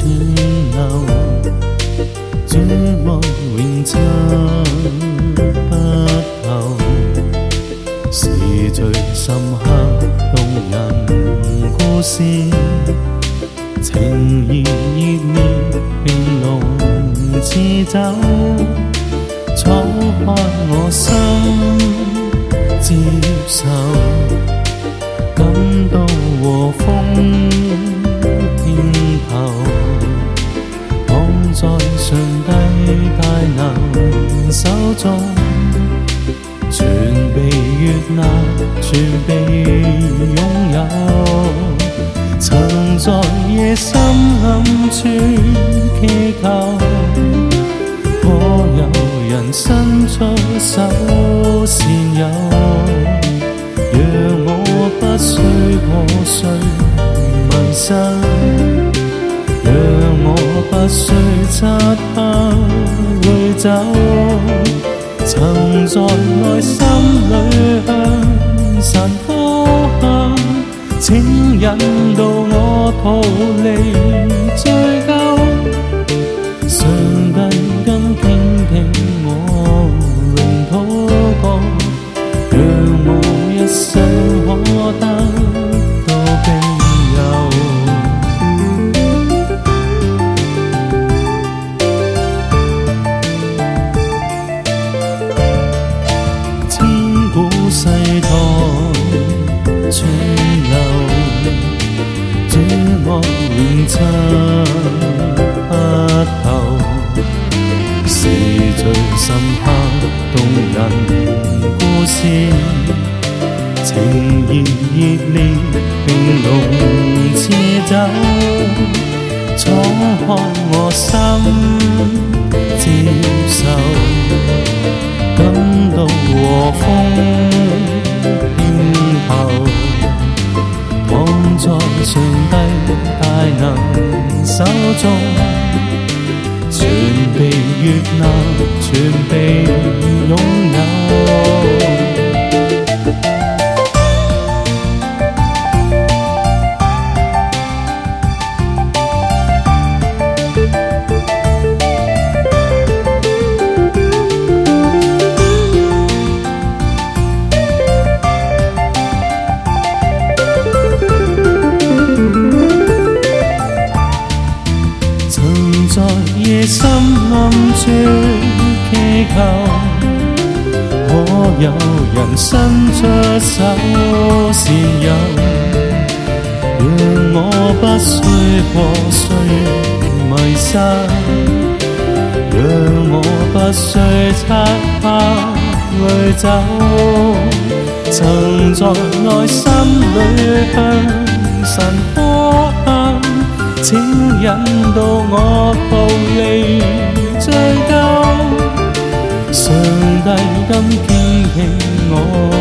水流，春望永照不透，是最深刻动人故事。情意热烈并浓似酒，敞开我心接受。全被悦纳，全被拥有。曾在夜深暗处祈求，可有人伸出手善友，让我不需破碎如纹身，让我不需擦黑会走。曾在内心里向神呼喊，请引导我逃离。温暖出不透，是最深刻动人故事，情意热烈并浓似酒，闯开我心接受，感到和风轻柔，躺在上帝。大能手中，全被越南，全被拥有。說祈求，可有人伸出手善友，讓我不需破碎迷失，讓我不需漆黑淚走。曾在內心裏向神呼喊，請引導我。坚定我。